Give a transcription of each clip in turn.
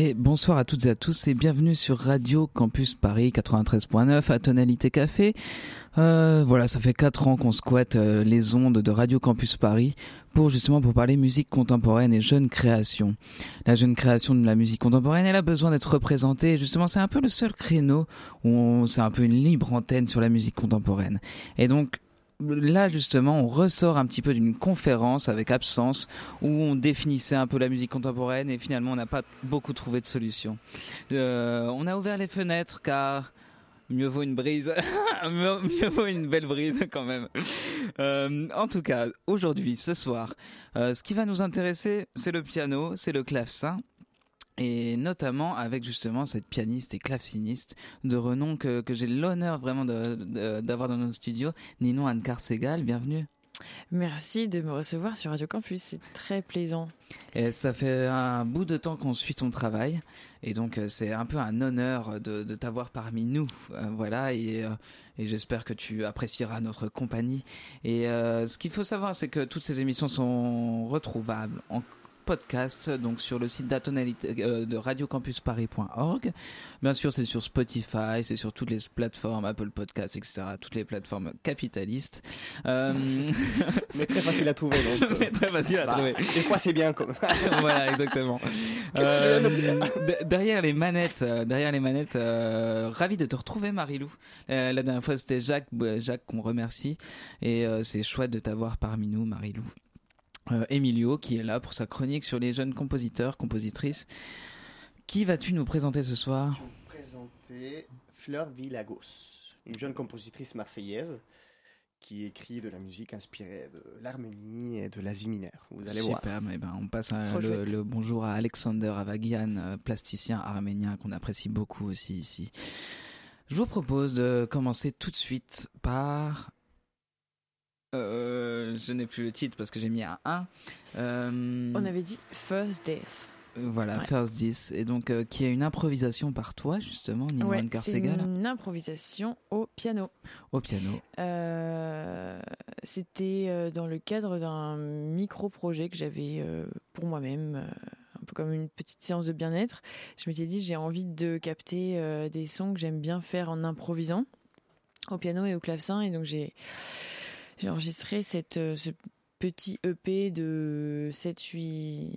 Et bonsoir à toutes et à tous et bienvenue sur Radio Campus Paris 93.9 à Tonalité Café. Euh, voilà, ça fait quatre ans qu'on squatte euh, les ondes de Radio Campus Paris pour justement pour parler musique contemporaine et jeune création. La jeune création de la musique contemporaine, elle a besoin d'être représentée. Justement, c'est un peu le seul créneau où c'est un peu une libre antenne sur la musique contemporaine. Et donc, là justement on ressort un petit peu d'une conférence avec absence où on définissait un peu la musique contemporaine et finalement on n'a pas beaucoup trouvé de solution. Euh, on a ouvert les fenêtres car mieux vaut une brise, mieux vaut une belle brise quand même. Euh, en tout cas, aujourd'hui, ce soir, euh, ce qui va nous intéresser, c'est le piano, c'est le clavecin et notamment avec justement cette pianiste et claveciniste de renom que, que j'ai l'honneur vraiment d'avoir dans nos studios, Ninon Anne Carsegal, bienvenue. Merci de me recevoir sur Radio Campus, c'est très plaisant. Et ça fait un bout de temps qu'on suit ton travail, et donc euh, c'est un peu un honneur de, de t'avoir parmi nous, euh, voilà, et, euh, et j'espère que tu apprécieras notre compagnie. Et ce qu'il faut savoir, c'est que toutes ces émissions sont retrouvables en podcast donc sur le site d'atonalité euh, de radiocampusparis.org. Bien sûr, c'est sur Spotify, c'est sur toutes les plateformes Apple Podcasts, etc. Toutes les plateformes capitalistes. Euh... Mais très facile à trouver. Donc, Mais très facile à bah, trouver. Des fois, c'est bien. Comme... voilà, exactement. Euh, derrière les manettes, derrière les manettes, ravi de te retrouver, Marilou. La dernière fois, c'était Jacques, Jacques qu'on remercie, et c'est chouette de t'avoir parmi nous, Marilou euh, Emilio qui est là pour sa chronique sur les jeunes compositeurs, compositrices. Qui vas-tu nous présenter ce soir? Je vais vous présenter Fleur Villagos, une jeune compositrice marseillaise qui écrit de la musique inspirée de l'Arménie et de l'Asie mineure. Vous allez voir. Super, eh ben, on passe le, bonjour à Alexander Avagian, euh, plasticien arménien qu'on apprécie beaucoup aussi ici. Je vous propose de commencer tout de suite par euh, je n'ai plus le titre parce que j'ai mis un 1. Euh, On avait dit First Death. Voilà, First Death. Et donc, euh, qui est une improvisation par toi, justement, Nina ouais, C'est une improvisation au piano. Au piano. C'était dans le cadre d'un micro-projet que j'avais pour moi-même un peu comme une petite séance de bien-être. Je m'étais dit, j'ai envie de capter des sons que j'aime bien faire en improvisant au piano et au clavecin. Et donc, j'ai j'ai enregistré cette, euh, ce petit EP de 7-8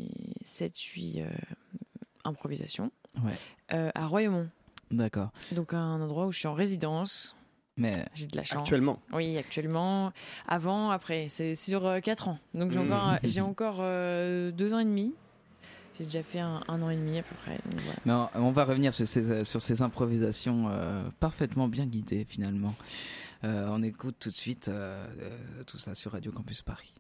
7, 8, improvisations euh, à Royaumont. D'accord. Donc un endroit où je suis en résidence. Mais j'ai de la chance. Actuellement. Oui, actuellement. Avant, après, c'est sur 4 euh, ans. Donc j'ai mmh. encore, j'ai encore 2 ans et demi. J'ai déjà fait un, an et demi à peu près. Mais on, va revenir sur ces, sur ces improvisations parfaitement bien guidées finalement. Euh, on écoute tout de suite euh, euh, tout ça sur Radio Campus Paris.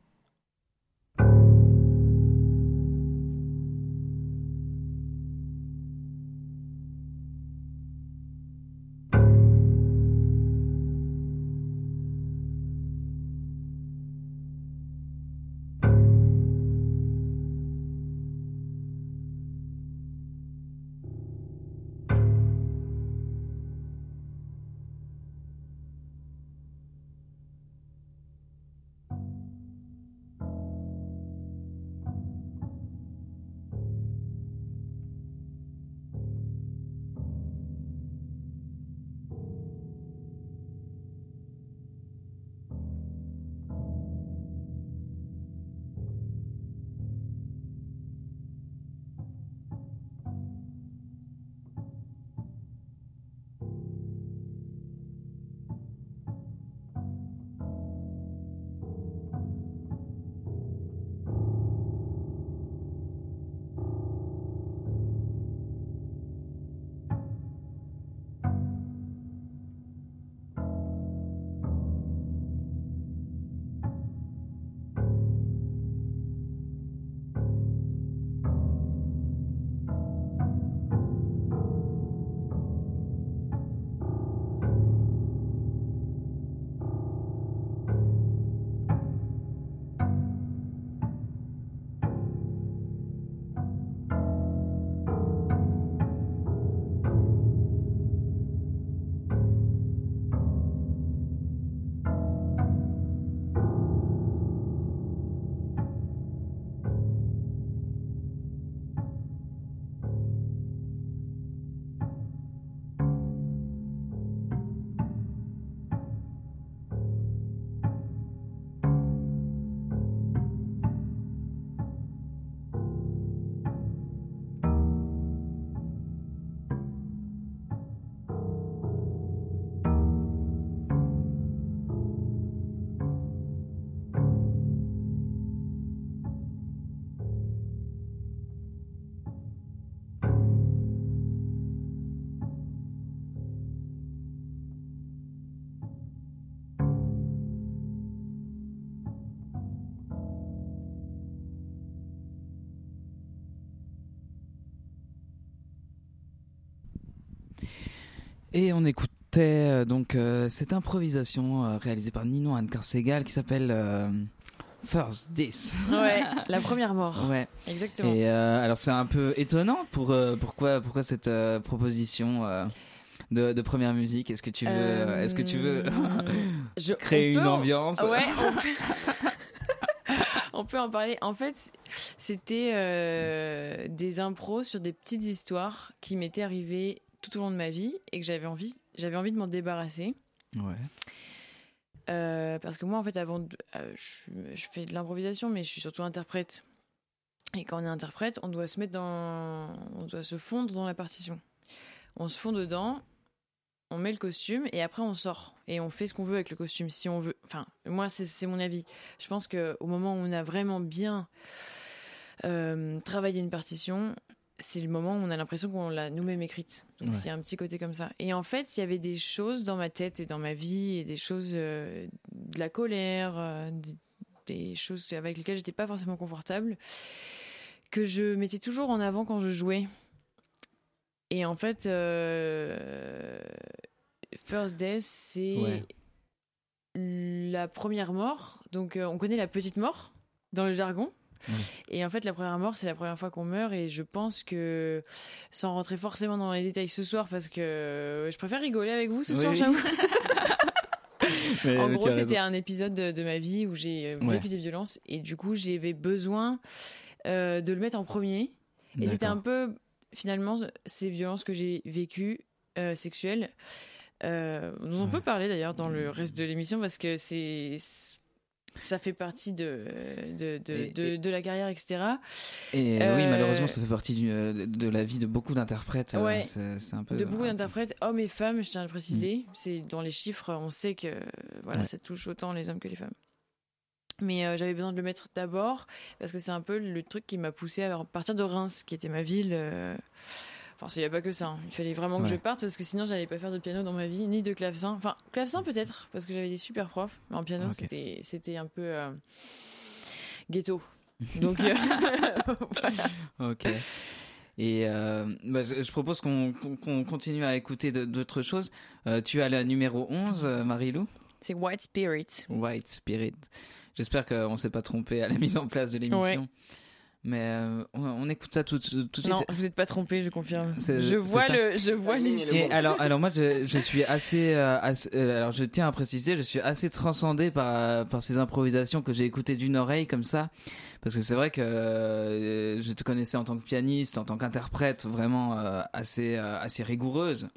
Et on écoutait euh, donc euh, cette improvisation euh, réalisée par Nino Anne Segal qui s'appelle First This. Ouais, la première mort. Ouais. Exactement. Et alors c'est un peu étonnant pour pourquoi pourquoi cette proposition de, de, première musique? Est-ce que tu veux est-ce que tu veux je, créer une ambiance? Ouais. On peut... on peut en parler. En fait, c'était des impros sur des petites histoires qui m'étaient arrivées tout au long de ma vie et que j'avais envie, j'avais envie de m'en débarrasser. Ouais. Euh, parce que moi, en fait, avant, euh, je, fais de l'improvisation, mais je suis surtout interprète. Et quand on est interprète, on doit se mettre dans, on doit se fondre dans la partition. On se fond dedans, on met le costume et après on sort et on fait ce qu'on veut avec le costume si on veut. Enfin, moi, c'est mon avis. Je pense que au moment où on a vraiment bien euh, travaillé une partition, c'est le moment où on a l'impression qu'on l'a nous-mêmes écrite. Donc c'est un petit côté comme ça. Et en fait, il y avait des choses dans ma tête et dans ma vie, et des choses euh, de la colère, euh, des, choses avec lesquelles j'étais pas forcément confortable, que je mettais toujours en avant quand je jouais. Et en fait, euh, First Death, c'est la première mort. Donc on connaît la petite mort dans le jargon. Et en fait, la première mort, c'est la première fois qu'on meurt. Et je pense que, sans rentrer forcément dans les détails ce soir, parce que je préfère rigoler avec vous ce soir, j'avoue. en gros, c'était un épisode de, ma vie où j'ai vécu des violences. Et du coup, j'avais besoin euh, de le mettre en premier. Et c'était un peu, finalement, ces violences que j'ai vécues, euh, sexuelles. Euh, on peut parler d'ailleurs dans le reste de l'émission parce que c'est ça fait partie de, de, de, de, la carrière, etc. Et oui, euh, malheureusement, ça fait partie euh, de la vie de beaucoup d'interprètes. Euh, ouais, c'est un peu. De beaucoup d'interprètes, hommes et femmes, je tiens à le préciser. Mm. C'est dans les chiffres, on sait que voilà, ça touche autant les hommes que les femmes. Mais j'avais besoin de le mettre d'abord parce que c'est un peu le truc qui m'a poussé à partir de Reims, qui était ma ville. Enfin, il n'y a pas que ça. Hein. Il fallait vraiment que je parte parce que sinon, j'allais pas faire de piano dans ma vie, ni de clavecin. Enfin, clavecin peut-être, parce que j'avais des super profs. Mais en piano, c'était, c'était un peu euh, ghetto. Donc, euh, voilà. Ok. Et euh, bah, je, propose qu'on, continue à écouter d'autres choses. tu as la numéro 11, Marie-Lou C'est White Spirit. White Spirit. J'espère qu'on ne s'est pas trompé à la mise en place de l'émission. Mais euh, on, écoute ça tout, tout, de suite. Non, vous n'êtes pas trompé, je confirme. Je vois le, je vois les. alors, alors moi, je, je suis assez, euh, euh, alors je tiens à préciser, je suis assez transcendé par par ces improvisations que j'ai écoutées d'une oreille comme ça, parce que c'est vrai que je te connaissais en tant que pianiste, en tant qu'interprète, vraiment assez assez rigoureuse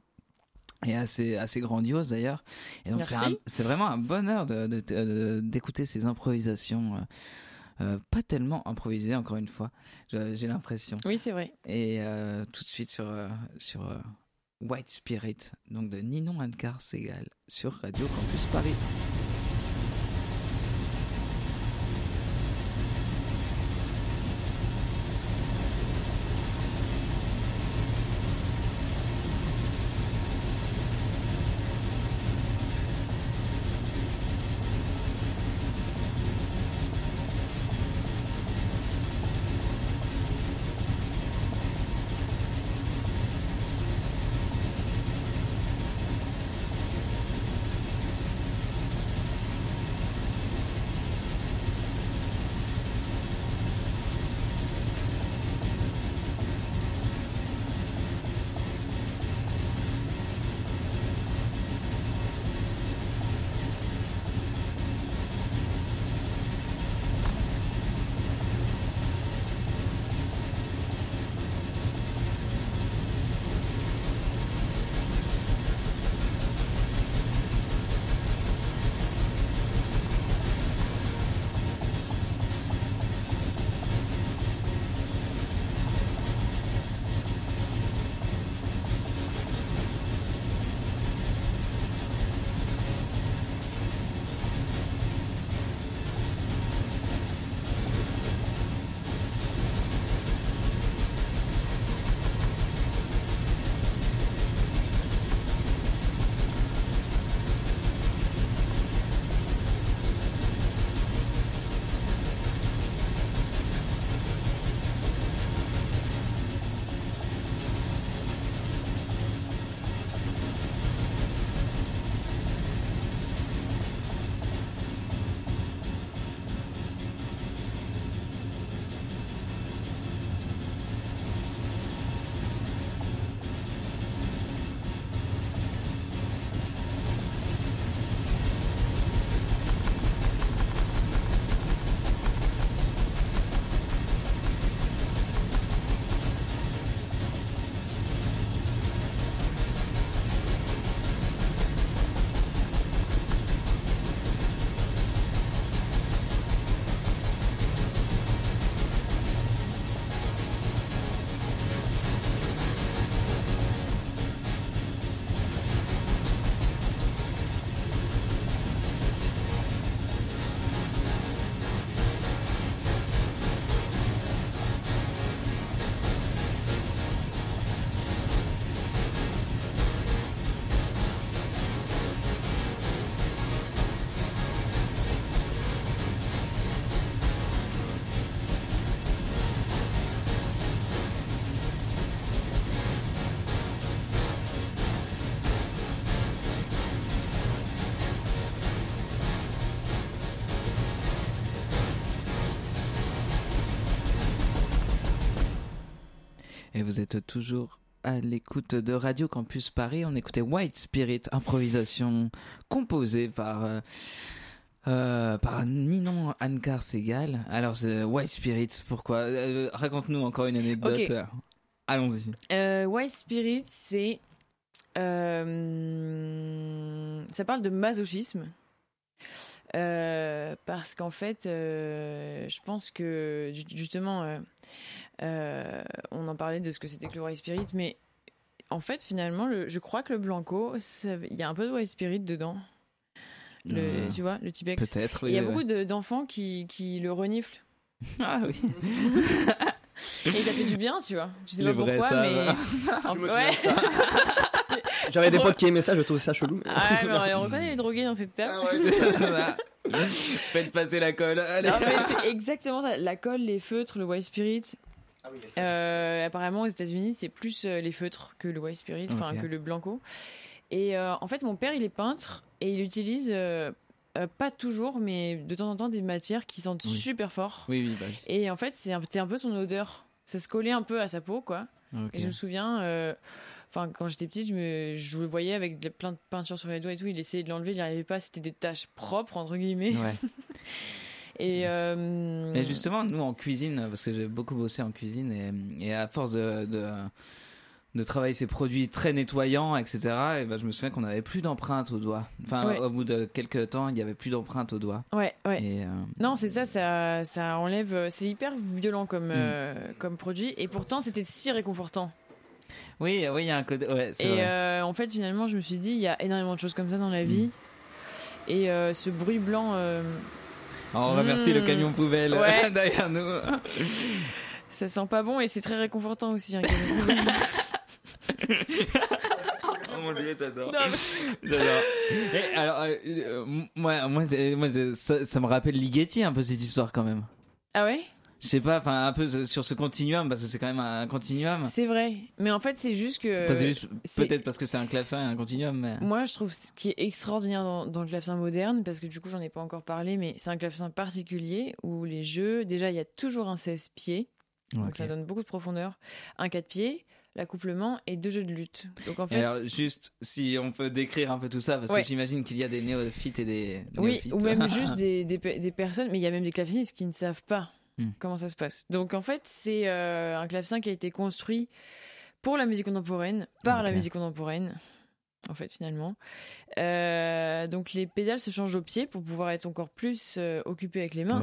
et assez assez grandiose d'ailleurs. Et donc c'est vraiment un bonheur de d'écouter ces improvisations. Euh, pas tellement improvisé encore une fois j'ai l'impression. Oui c'est vrai. Et euh, tout de suite sur euh, sur White Spirit donc de Ninon Ancar Segal sur Radio Campus Paris vous êtes toujours à l'écoute de Radio Campus Paris. On écoutait White Spirit, improvisation composée par. Euh, euh, par Ninon Ankar Segal. Alors, White Spirit, pourquoi? Euh, Raconte-nous encore une anecdote. Allons-y. White Spirit, c'est. ça parle de masochisme. Parce qu'en fait, je pense que justement, euh, on en parlait de ce que c'était que le White Spirit, mais en fait, finalement, je crois que le Blanco, il y a un peu de White Spirit dedans. Le, euh, tu vois, le Tibex. Peut-être, oui. Il y a beaucoup d'enfants qui, qui le reniflent. Ah oui. Et ça fait du bien, tu vois. Je sais pas pourquoi, mais. J'avais des potes qui aimaient ça, je trouve ça chelou. Ah, mais on reconnaît les drogués dans cette table. Ah ouais, Faites passer la colle. Non, mais c'est exactement ça. La colle, les feutres, le white spirit. Ah euh, apparemment, aux États-Unis, c'est plus euh, les feutres que le White Spirit, enfin que le Blanco. Et euh, en fait, mon père, il est peintre et il utilise pas toujours, mais de temps en temps des matières qui sentent super fort. Oui, oui, bah Et en fait, c'est un, un, peu son odeur. Ça se collait un peu à sa peau, quoi. Et je me souviens, enfin, quand j'étais petite, je, me, je le voyais avec plein de peinture sur les doigts et tout. Il essayait de l'enlever, il n'y arrivait pas. C'était des taches propres, entre guillemets. Ouais. Et, euh... justement, nous en cuisine, parce que j'ai beaucoup bossé en cuisine, et, et à force de, de, de, travailler ces produits très nettoyants, etc., et ben, je me souviens qu'on n'avait plus d'empreintes aux doigts. Enfin, au bout de quelques temps, il n'y avait plus d'empreintes aux doigts. Ouais, ouais. Et, euh, Non, c'est ça, ça, ça enlève. C'est hyper violent comme, mm. euh, comme produit, et pourtant, c'était si réconfortant. Oui, oui, il y a un côté. Ouais, et euh, en fait, finalement, je me suis dit, il y a énormément de choses comme ça dans la vie. Mm. Et ce bruit blanc on remercie le camion hmm. poubelle derrière nous. Ça sent pas bon et c'est très réconfortant aussi un camion poubelle. oh mon dieu, t'adores. J'adore. alors, euh, euh, moi, moi, moi ça, ça, me rappelle Ligeti un peu cette histoire quand même. Ah ouais? Je sais pas, enfin un peu sur ce continuum parce que c'est quand même un continuum. C'est vrai, mais en fait c'est juste que peut-être parce que c'est un clavecin et un continuum. Mais... Moi je trouve ce qui est extraordinaire dans, le clavecin moderne, parce que du coup j'en ai pas encore parlé, mais c'est un clavecin particulier où les jeux, déjà il y a toujours un 16 pieds, donc ça donne beaucoup de profondeur, un 4 pieds l'accouplement et deux jeux de lutte. Donc en fait. alors juste si on peut décrire un peu tout ça parce que j'imagine qu'il y a des néophytes et des. Oui, ou même juste des, des, des, personnes, mais il y a même des clavinistes qui ne savent pas Hmm. Comment ça se passe? Donc en fait, c'est euh, un clavecin qui a été construit pour la musique contemporaine, par la musique contemporaine, en fait finalement. Euh, donc les pédales se changent au pied pour pouvoir être encore plus euh, occupé avec les mains.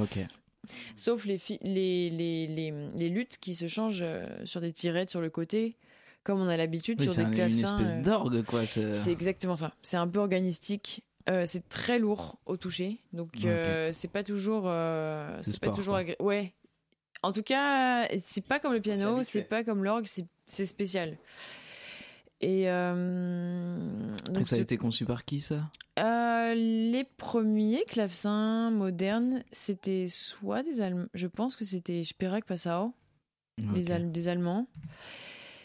Sauf les, les, les, les, les luttes qui se changent sur des tirettes sur le côté comme on a l'habitude sur des clavecins. C'est une espèce d'orgue, quoi. C'est exactement ça. C'est un peu organistique. Euh, c'est très lourd au toucher, donc euh, c'est pas toujours, euh, c'est pas toujours agréable. Ouais. En tout cas, c'est pas comme le piano, c'est pas comme l'orgue, c'est spécial. Et, donc ça a été conçu par qui ça? Les premiers clavecins modernes, c'était soit des Allemands, je pense que c'était Sperak Passau, des Allemands.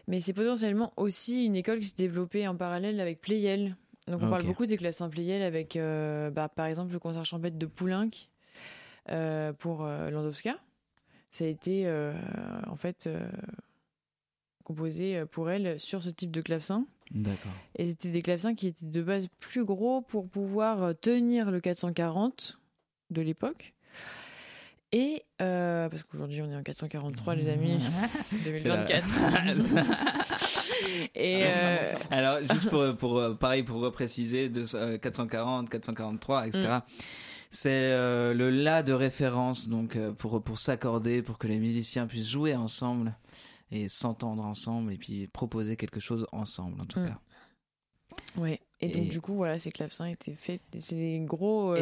Mais c'est potentiellement aussi une école qui s'est développée en parallèle avec Pleyel, donc on parle beaucoup des classes Pleyel avec, euh, bah, par exemple, le concert champêtre de Poulenc euh, pour euh, Landowska. Ça a été en fait composé pour elle sur ce type de clavecin. D'accord. Et c'était des clavecins qui étaient de base plus gros pour pouvoir tenir le 440 de l'époque. Et parce qu'aujourd'hui on est en 443 les amis, 2024. Et euh, alors juste pour pour euh, pareil pour repréciser de 440, 443, etc. C'est euh, le la de référence donc pour pour s'accorder pour que les musiciens puissent jouer ensemble et s'entendre ensemble et puis proposer quelque chose ensemble en tout mm. cas. Ouais. Et, donc du coup voilà ces clavecins étaient faits c'est des gros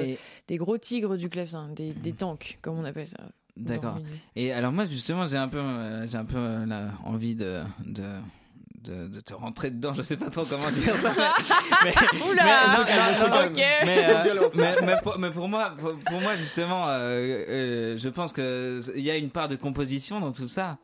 des gros tigres du clavecin des, des mm. tanks comme on appelle ça. D'accord. Et alors moi justement j'ai un peu j'ai un peu envie de, de de, te rentrer dedans. Je sais pas trop comment dire ça. Mais, mais, mais, pour, moi, pour, moi justement, euh, euh, je pense que il y a une part de composition dans tout ça.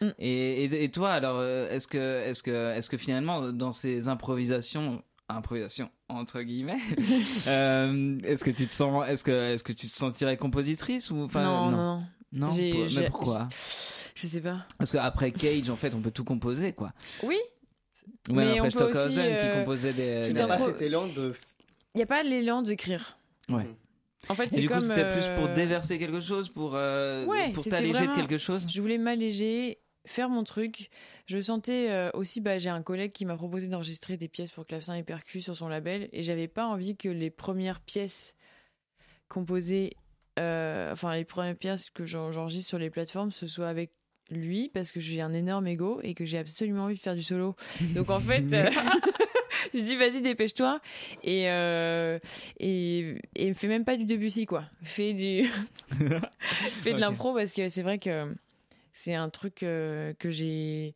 Mm. Et, et, toi, alors, euh, est-ce que, est-ce que, est-ce que finalement, dans ces improvisations, improvisation entre guillemets, est-ce que tu te sens, est-ce que, est-ce que tu te sentirais compositrice ou enfin non, non, non, mais pourquoi? Je sais pas. Parce qu'après Cage, en fait, on peut tout composer, quoi. Oui. Ou même Mais après Stockhausen qui euh, composait des. tout des- un Pas cet élan de. Il y a pas l'élan d'écrire. Ouais. En fait, Et c'est du coup, c'était plus pour euh, déverser quelque chose, pour, euh, Ouais, pour c'était t'alléger de vraiment- quelque chose? Je voulais m'alléger, faire mon truc. Je sentais euh, aussi, bah, j'ai un collègue qui m'a proposé d'enregistrer des pièces pour clavecin et percus sur son label, et j'avais pas envie que les premières pièces composées, euh, enfin les premières pièces que j'en- j'enregistre sur les plateformes, ce soit avec lui, parce que j'ai un énorme ego et que j'ai absolument envie de faire du solo. Donc en fait, euh, je dis vas-y dépêche-toi et euh, et et fais même pas du Debussy quoi. Fais du fais de l'impro parce que c'est vrai que c'est un truc euh, que j'ai.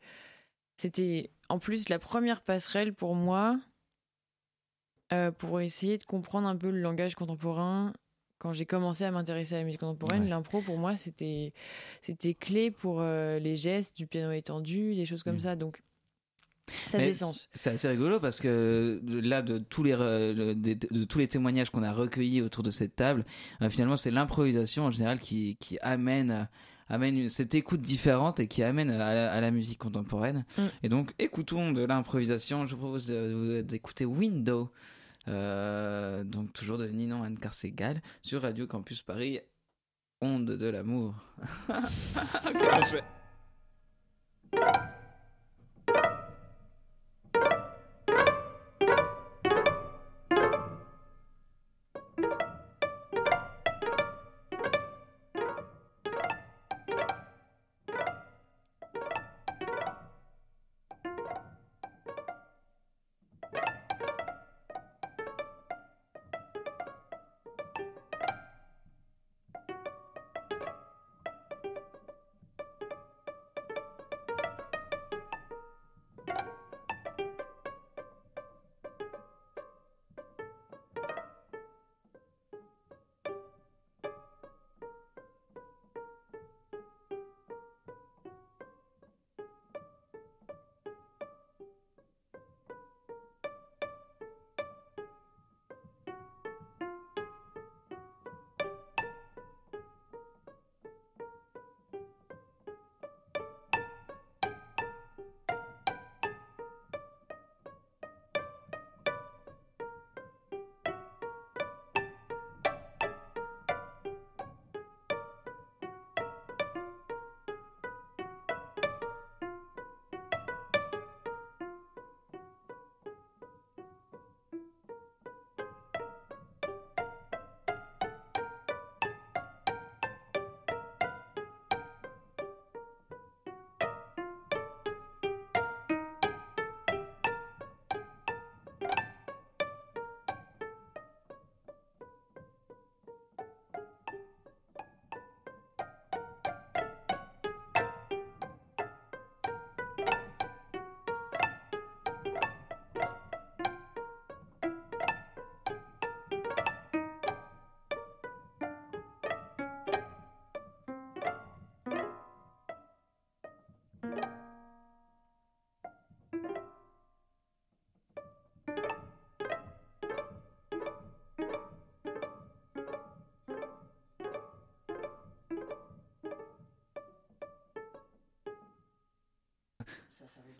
C'était en plus la première passerelle pour moi euh, pour essayer de comprendre un peu le langage contemporain. Quand j'ai commencé à m'intéresser à la musique contemporaine, Ouais. l'impro pour moi c'était c'était clé pour euh, les gestes du piano étendu, des choses comme Mm. ça. Donc ça faisait sens. C'est assez rigolo parce que là, de tous les, re- de, tous les témoignages qu'on a recueillis autour de cette table, euh, finalement, c'est l'improvisation en général qui, qui amène, amène une- cette écoute différente et qui amène à la, à la musique contemporaine. Mm. Et donc, écoutons de l'improvisation. Je vous propose d'écouter Window, euh, donc toujours de Ninon Anne Carsegal sur Radio Campus Paris, Onde de l'amour.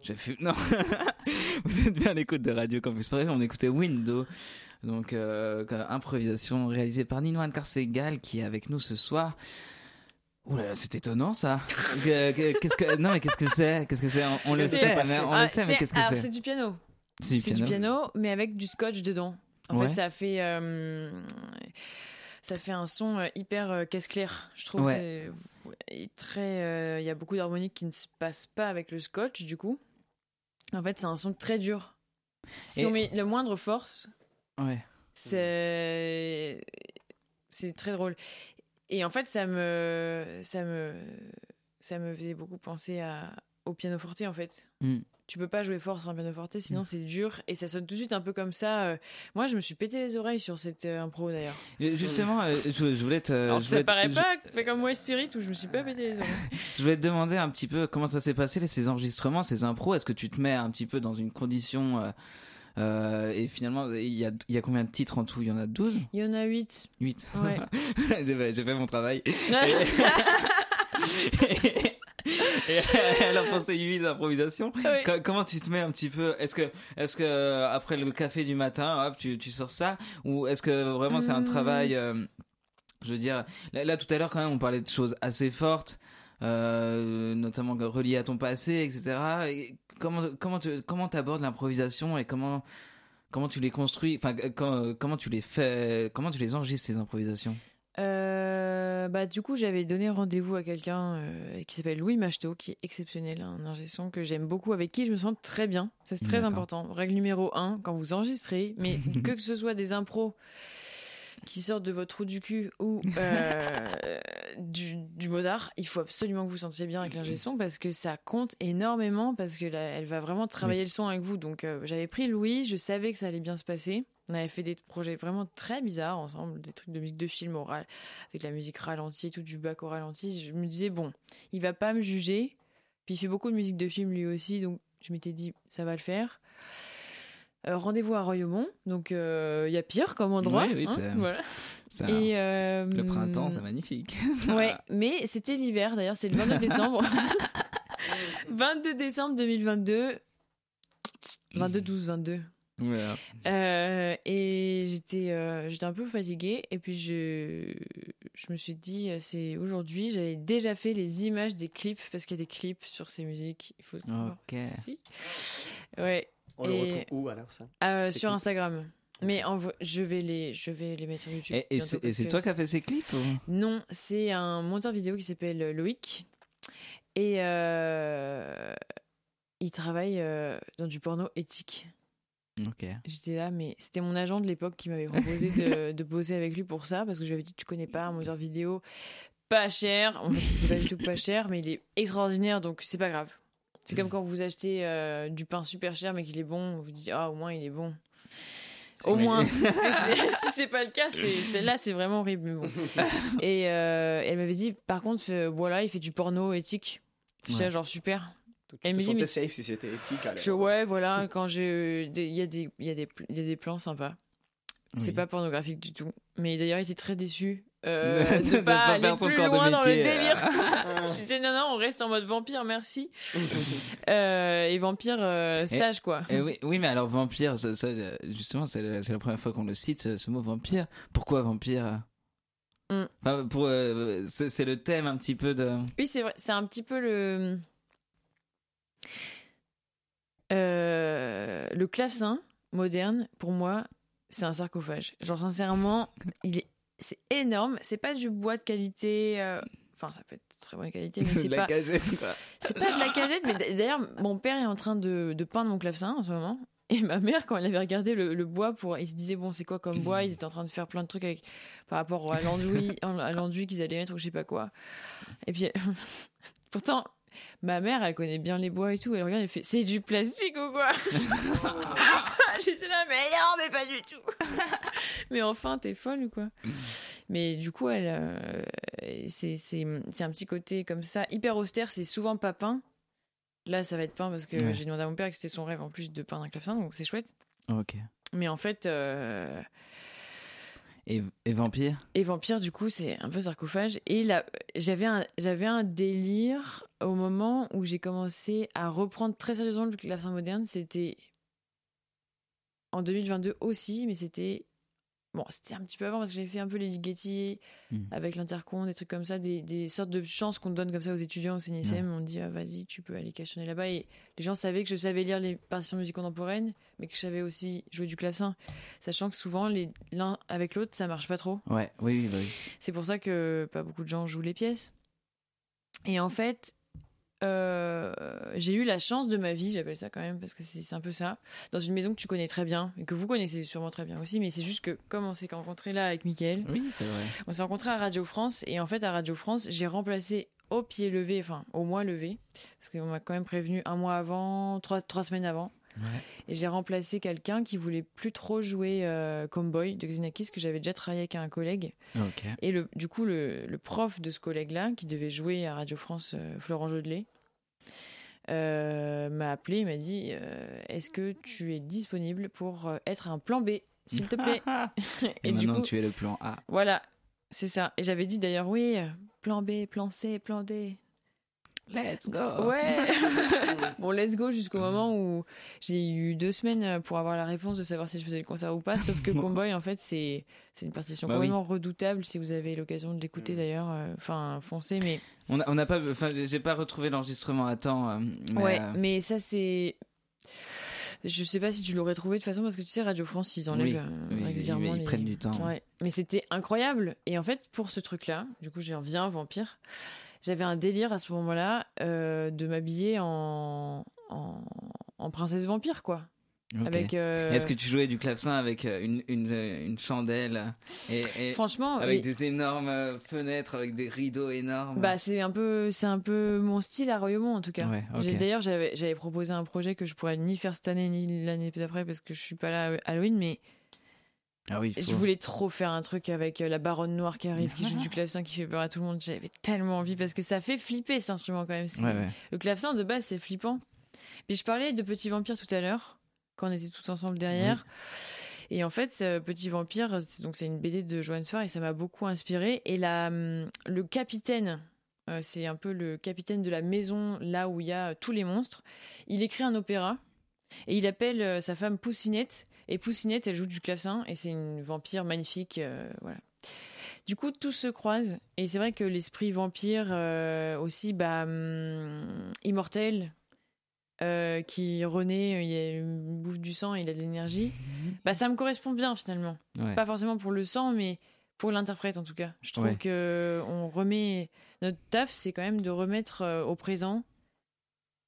je fait... Non, vous êtes bien à l'écoute de Radio Campus Paris. On écoutait Window, donc euh, improvisation réalisée par Nino Anne Carsegal qui est avec nous ce soir. Ouh là là, c'est étonnant ça. Qu'est-ce que non mais qu'est-ce que c'est? Qu'est-ce que c'est? On, on le C'est sait, mais on Ah, le sait, mais c'est- qu'est-ce que c'est? C'est du piano. C'est C'est du piano, mais avec du scotch dedans. En Ouais. fait, ça fait, euh, ça fait un son euh, hyper euh, caisse claire. Je trouve Ouais. Très. euh, Il y a beaucoup d'harmoniques qui ne se passent pas avec le scotch, du coup. En fait, c'est un son très dur. Si Et- on met le moindre force, Ouais. c'est c'est très drôle. Et en fait, ça me ça me ça me faisait beaucoup penser à au pianoforte en fait. Mm. Tu peux pas jouer fort sur un pianoforte, sinon c'est dur et ça sonne tout de suite un peu comme ça. euh. Moi, je me suis pété les oreilles sur cette euh, impro d'ailleurs. Justement, euh, je, je voulais te, Alors, je ça voulais te- paraît je- pas fait comme moi Spirit où je me suis pas pété les oreilles. Je voulais te demander un petit peu comment ça s'est passé ces enregistrements, ces impros. Est-ce que tu te mets un petit peu dans une condition euh, et finalement il y a, y a combien de titres en tout? Il y en a 12 Il y en a 8. 8 Ouais. j'ai fait, j'ai fait mon travail. Et alors pour ces huit improvisations, Oui. co- comment tu te mets un petit peu Est-ce que, est-ce que après le café du matin, hop, tu, tu sors ça, ou est-ce que vraiment c'est un Hmm. travail euh, Je veux dire, là, là, tout à l'heure quand même, on parlait de choses assez fortes, euh, notamment reliées à ton passé, etc. Et comment comment tu comment t'abordes l'improvisation et comment comment tu les construis Enfin, euh, comment tu les fais Comment tu les enregistres ces improvisations? Euh, bah, du coup, j'avais donné rendez-vous à quelqu'un euh, qui s'appelle Louis Machto, qui est exceptionnel, un ingé son que j'aime beaucoup, avec qui je me sens très bien. Ça, c'est très important. Règle numéro un, quand vous enregistrez, mais que ce soit des impros qui sortent de votre trou du cul ou euh, du, du Mozart, il faut absolument que vous vous sentiez bien avec l'ingé son parce que ça compte énormément parce que là, elle va vraiment travailler Oui. le son avec vous. Donc, j'avais pris Louis, je savais que ça allait bien se passer. On avait fait des projets vraiment très bizarres ensemble, des trucs de musique de film oral, avec la musique ralentie, tout du bac au ralenti. Je me disais, bon, il va pas me juger. Puis il fait beaucoup de musique de film lui aussi, donc je m'étais dit, ça va le faire. Euh, Rendez-vous à Royaumont, donc euh, il y a pire comme endroit. Oui, oui, hein, c'est- voilà. Ça, Et, euh, Le printemps, c'est magnifique. Ouais, mais c'était l'hiver d'ailleurs, c'est le 22 décembre. 22 décembre 2022. 22, 12, 22. Voilà. Euh, et j'étais euh, j'étais un peu fatiguée. Et puis je, je me suis dit, euh, c'est aujourd'hui, j'avais déjà fait les images des clips, parce qu'il y a des clips sur ces musiques. Il faut le savoir. Ok. Si. Ouais, On le Et- retrouve où alors ça? Euh, sur clips? Instagram. Mais en vo- je, vais les, je vais les mettre sur YouTube. Et, c'est toi qui as fait ces clips ou? Non, c'est un monteur vidéo qui s'appelle Loïc. Et euh, il travaille euh, dans du porno éthique. J'étais là, mais c'était mon agent de l'époque qui m'avait proposé de, de bosser avec lui pour ça, parce que je lui avais dit Tu connais pas un moteur vidéo pas cher. En fait, pas du tout pas cher, mais il est extraordinaire, donc c'est pas grave. C'est comme quand vous achetez euh, du pain super cher, mais qu'il est bon, on vous dit Ah, au moins il est bon. Au moins, si c'est- pas le cas, c'est c'est- là c'est vraiment horrible. mais bon. Et euh, elle m'avait dit, par contre, euh, voilà, il fait du porno éthique. J'étais là, Ouais. genre super. Tu Elle te me dit, sentais mais- safe si c'était éthique alors. Je, ouais, voilà, quand je. des- Il y, a des- il y, a des y a des plans sympas. C'est Oui. pas pornographique du tout. Mais d'ailleurs, il était très déçu euh, De- de, de pas pas aller son plus corps de loin dans le délire. je disais, non, non, on reste en mode vampire, merci. Euh, et vampire euh, sage, quoi. Oui, oui, mais alors vampire, ça, ça, euh, justement, c'est la, c'est la première fois qu'on le cite, ce, ce mot vampire. Pourquoi vampire? Mm. Enfin, pour, euh, c'est c'est le thème un petit peu de. Oui, c'est vrai. C'est un petit peu le. Euh, le clavecin moderne, pour moi, c'est un sarcophage. Genre, sincèrement, il est, c'est énorme. C'est pas du bois de qualité. euh, Enfin, ça peut être de très bonne qualité, mais c'est la pas, cagette, quoi. c'est pas de la cagette. Mais d'ailleurs, mon père est en train de, de peindre mon clavecin en ce moment. Et ma mère, quand elle avait regardé le, le bois, pour, ils se disaient, bon, c'est quoi comme bois? Ils étaient en train de faire plein de trucs avec, par rapport à l'enduit, à l'enduit qu'ils allaient mettre ou je sais pas quoi. Et puis, pourtant, ma mère, elle connaît bien les bois et tout. Elle regarde, elle fait, c'est du plastique ou quoi? J'étais là, mais non, mais pas du tout. mais enfin, t'es folle ou quoi? Mais du coup, elle, euh, c'est c'est c'est un petit côté comme ça, hyper austère. C'est souvent pas peint. Là, ça va être peint parce que Ouais. j'ai demandé à mon père que c'était son rêve en plus de peindre un clavecin, donc c'est chouette. Ok. Mais en fait, euh, Et, et vampire? et vampire, du coup, c'est un peu sarcophage. Et là, j'avais un, j'avais un délire au moment où j'ai commencé à reprendre très sérieusement le clavecin moderne. C'était en 2022 aussi, mais c'était bon, c'était un petit peu avant parce que j'avais fait un peu les Ligeti Hmm. avec l'intercon, des trucs comme ça, des, des sortes de chances qu'on donne comme ça aux étudiants au CNSM. On dit ah, vas-y, tu peux aller cachetonner là-bas. Et les gens savaient que je savais lire les partitions de musique contemporaine, mais que je savais aussi jouer du clavecin, sachant que souvent les l'un avec l'autre ça marche pas trop. Ouais, oui, oui, oui. C'est pour ça que pas beaucoup de gens jouent les pièces. Et en fait, euh, j'ai eu la chance de ma vie, j'appelle ça quand même, parce que c'est un peu ça, dans une maison que tu connais très bien, et que vous connaissez sûrement très bien aussi, mais c'est juste que comme on s'est rencontrés là avec Mickaël, Oui, c'est vrai. on s'est rencontrés à Radio France, et en fait à Radio France, j'ai remplacé au pied levé, enfin au mois levé, parce qu'on m'a quand même prévenu un mois avant, trois, trois semaines avant, Ouais. et j'ai remplacé quelqu'un qui voulait plus trop jouer euh, Comboy de Xenakis, que j'avais déjà travaillé avec un collègue, et le, du coup, le, le prof de ce collègue-là, qui devait jouer à Radio France, euh, Florent Jodelet, euh, m'a appelé, il m'a dit euh, Est-ce que tu es disponible pour euh, être un plan B, s'il te plaît Et, Et du maintenant coup, tu es le plan A. voilà, c'est ça. Et j'avais dit d'ailleurs Oui, plan B, plan C, plan D. Let's go. Ouais. bon, let's go jusqu'au moment où j'ai eu deux semaines pour avoir la réponse de savoir si je faisais le concert ou pas. Sauf que Comboy, en fait, c'est c'est une partition Bah oui. complètement redoutable. Si vous avez l'occasion de l'écouter Mm. d'ailleurs, euh, enfin, foncez. Mais On n'a pas, enfin, j'ai pas retrouvé l'enregistrement à temps. euh, mais, ouais, euh, mais ça c'est. Je sais pas si tu l'aurais trouvé de toute façon parce que tu sais Radio France ils enlèvent Oui, oui, ils- régulièrement ils les- prennent du temps. Ouais, mais c'était incroyable. Et en fait, pour ce truc-là, du coup, j'ai reviens vampire. J'avais un délire à ce moment-là euh, de m'habiller en, en en princesse vampire quoi. Avec. euh, Est-ce que tu jouais du clavecin avec euh, une, une, une chandelle et, et franchement, avec et- des énormes fenêtres, avec des rideaux énormes? Bah c'est un peu c'est un peu mon style à Royaumont en tout cas. Ouais, D'ailleurs, j'avais j'avais proposé un projet que je pourrais ni faire cette année ni l'année d'après parce que je suis pas là à Halloween, mais Ah oui, Je voulais trop faire un truc avec euh, la baronne noire qui arrive, qui joue du clavecin, qui fait peur à tout le monde. J'avais tellement envie parce que ça fait flipper cet instrument quand même. C'est- Ouais, ouais. Le clavecin de base, c'est flippant. Puis je parlais de Petit Vampire tout à l'heure, quand on était tous ensemble derrière. Et en fait, ce Petit Vampire, c'est- donc c'est une BD de Johannes Farr et ça m'a beaucoup inspiré. Et la, hum, le capitaine, euh, c'est un peu le capitaine de la maison là où il y a euh, tous les monstres. Il écrit un opéra et il appelle euh, sa femme Poussinette. Et Poussinette, elle joue du clavecin et c'est une vampire magnifique. euh, voilà. Du coup, tout se croise. Et c'est vrai que l'esprit vampire euh, aussi, bah, hum, immortel, euh, qui renaît, il, bouffe du sang, il a de l'énergie. Bah, ça me correspond bien finalement. Ouais. Pas forcément pour le sang, mais pour l'interprète en tout cas. Je trouve Ouais. que on remet notre taf, c'est quand même de remettre au présent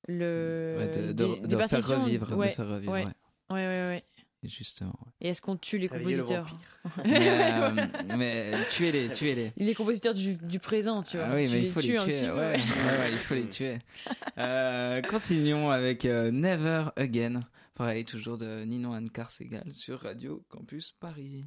le Ouais, de, des, de, des de faire revivre, Ouais, de faire revivre, ouais. ouais. ouais, Justement. Et est-ce qu'on tue les Réveiller compositeurs. Mais, euh, mais tuez-les, tuez-les. Les compositeurs du, du présent, tu vois. Ah oui, Tu mais il faut les tuer. Ouais, ouais, ouais. il faut les tuer. Euh, continuons avec euh, Never Again. Pareil, toujours de Nino Anne Carsegal sur Radio Campus Paris.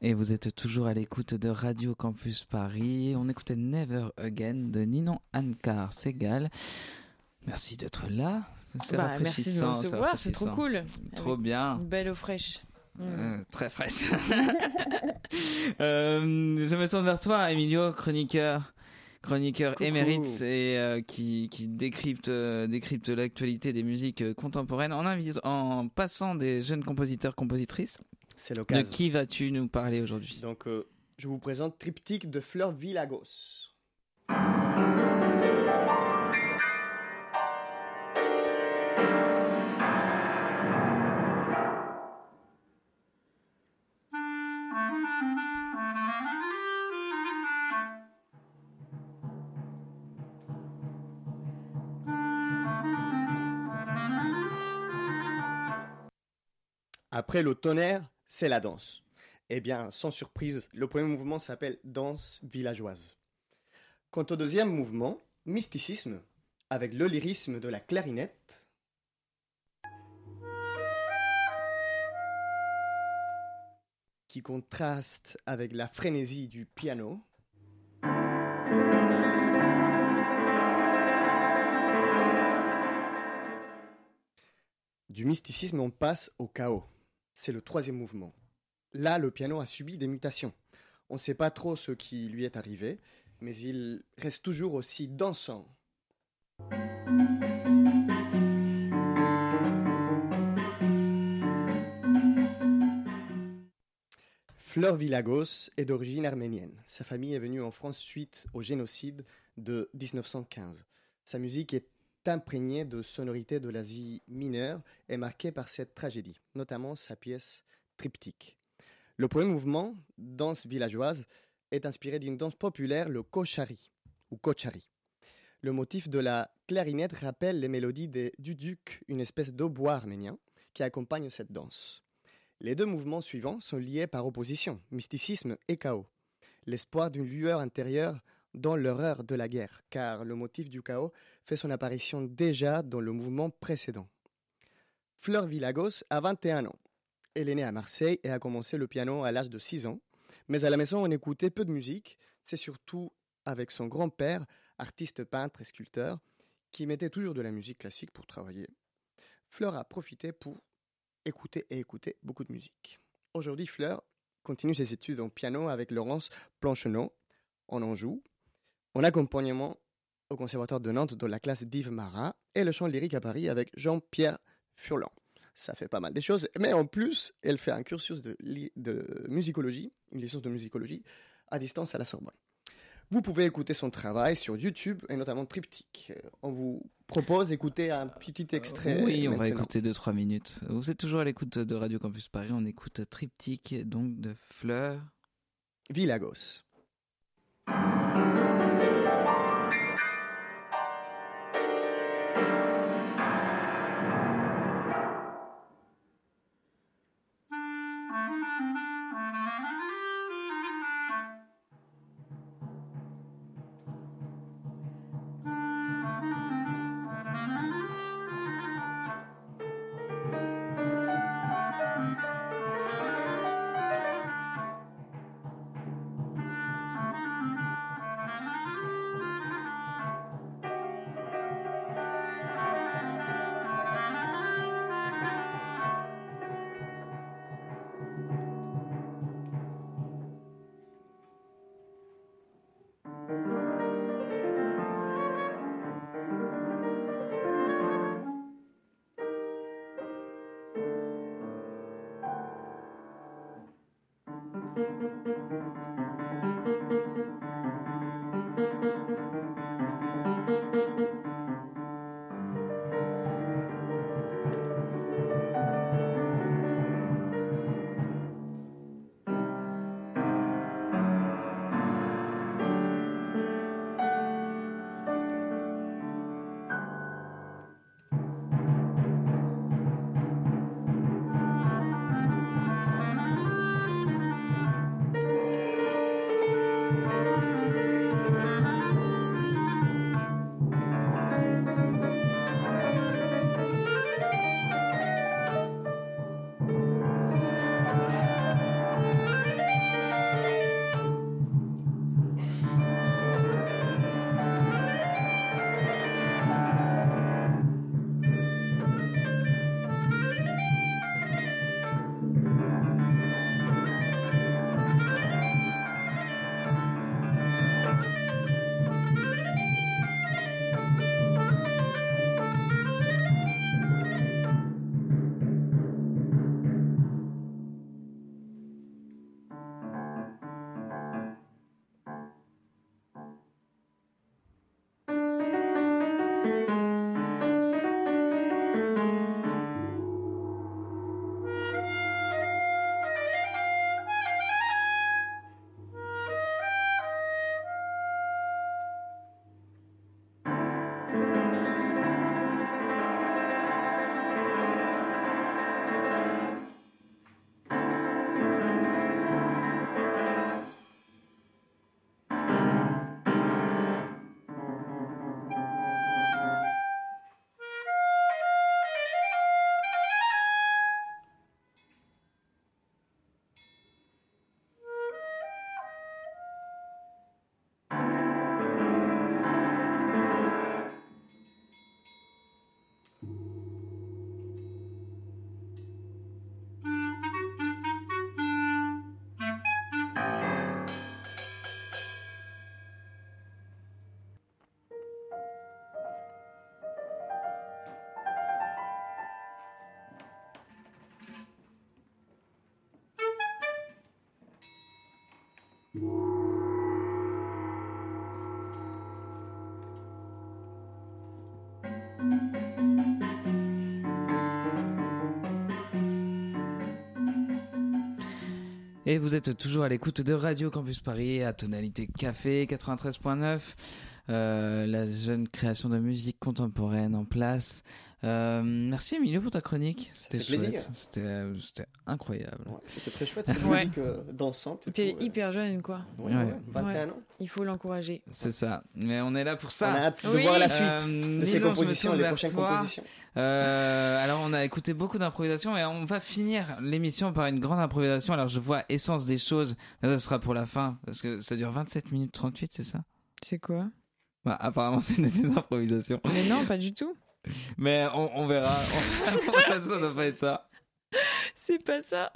Et vous êtes toujours à l'écoute de Radio Campus Paris. On écoutait Never Again de Ninon Ankar Segal. Merci d'être là. Bah, merci de nous recevoir, c'est trop cool. Trop bien. Une belle eau fraîche. Euh, très fraîche. euh, je me tourne vers toi, Emilio, chroniqueur chroniqueur émérite et euh, qui, qui décrypte, euh, décrypte l'actualité des musiques contemporaines en, en passant des jeunes compositeurs, compositrices. C'est l'occasion. De qui vas-tu nous parler aujourd'hui Donc, je vous présente Triptyque de Fleur Villagos. Après le tonnerre, c'est la danse. Eh bien, sans surprise, le premier mouvement s'appelle danse villageoise. Quant au deuxième mouvement, mysticisme, avec le lyrisme de la clarinette, qui contraste avec la frénésie du piano, Du mysticisme, on passe au chaos c'est le troisième mouvement. Là, le piano a subi des mutations. On ne sait pas trop ce qui lui est arrivé, mais il reste toujours aussi dansant. Fleur Villagos est d'origine arménienne. Sa famille est venue en France suite au génocide de 1915. Sa musique est imprégné de sonorités de l'Asie mineure et marqué par cette tragédie, notamment sa pièce Triptyque. Le premier mouvement, danse villageoise, est inspiré d'une danse populaire, le kochari ou kochari. Le motif de la clarinette rappelle les mélodies des duduks, une espèce d'hautbois arménien qui accompagne cette danse. Les deux mouvements suivants sont liés par opposition, mysticisme et chaos. L'espoir d'une lueur intérieure dans l'horreur de la guerre, car le motif du chaos fait son apparition déjà dans le mouvement précédent. Fleur Villagos a 21 ans. Elle est née à Marseille et a commencé le piano à l'âge de 6 ans. Mais à la maison, on écoutait peu de musique. C'est surtout avec son grand-père, artiste peintre et sculpteur, qui mettait toujours de la musique classique pour travailler. Fleur a profité pour écouter et écouter beaucoup de musique. Aujourd'hui, Fleur continue ses études en piano avec Laurence Plancheneau en Anjou, en accompagnement au Conservatoire de Nantes dans la classe d'Yves Marat et le chant lyrique à Paris avec Jean-Pierre Furlan. Ça fait pas mal des choses, mais en plus, elle fait un cursus de, de musicologie, une licence de musicologie, à distance à la Sorbonne. Vous pouvez écouter son travail sur YouTube et notamment Triptyque. On vous propose d'écouter un petit extrait. Oui, on va écouter 2-3 minutes. Vous êtes toujours à l'écoute de Radio Campus Paris. On écoute Triptyque, donc de Fleur. Villagos. Et vous êtes toujours à l'écoute de Radio Campus Paris à tonalité café 93.9. Euh, la jeune création de musique contemporaine en place. Euh, merci Emilio pour ta chronique. C'était chouette. C'était, euh, c'était incroyable. Ouais, c'était très chouette, cette musique euh, dansante. Et puis elle est hyper jeune, quoi. Ouais, ouais. 21 ans. Il faut l'encourager. C'est ça. Mais on est là pour ça. On a hâte de voir la suite de ses compositions, les prochaines toi. compositions. alors on a écouté beaucoup d'improvisation et on va finir l'émission par une grande improvisation. Alors je vois essence des choses, mais ça sera pour la fin parce que ça dure 27 minutes 38, c'est ça? C'est quoi? Bah, Apparemment c'est des improvisations. Mais non, pas du tout. Mais on, on verra. ça, ça doit pas être ça. C'est pas ça.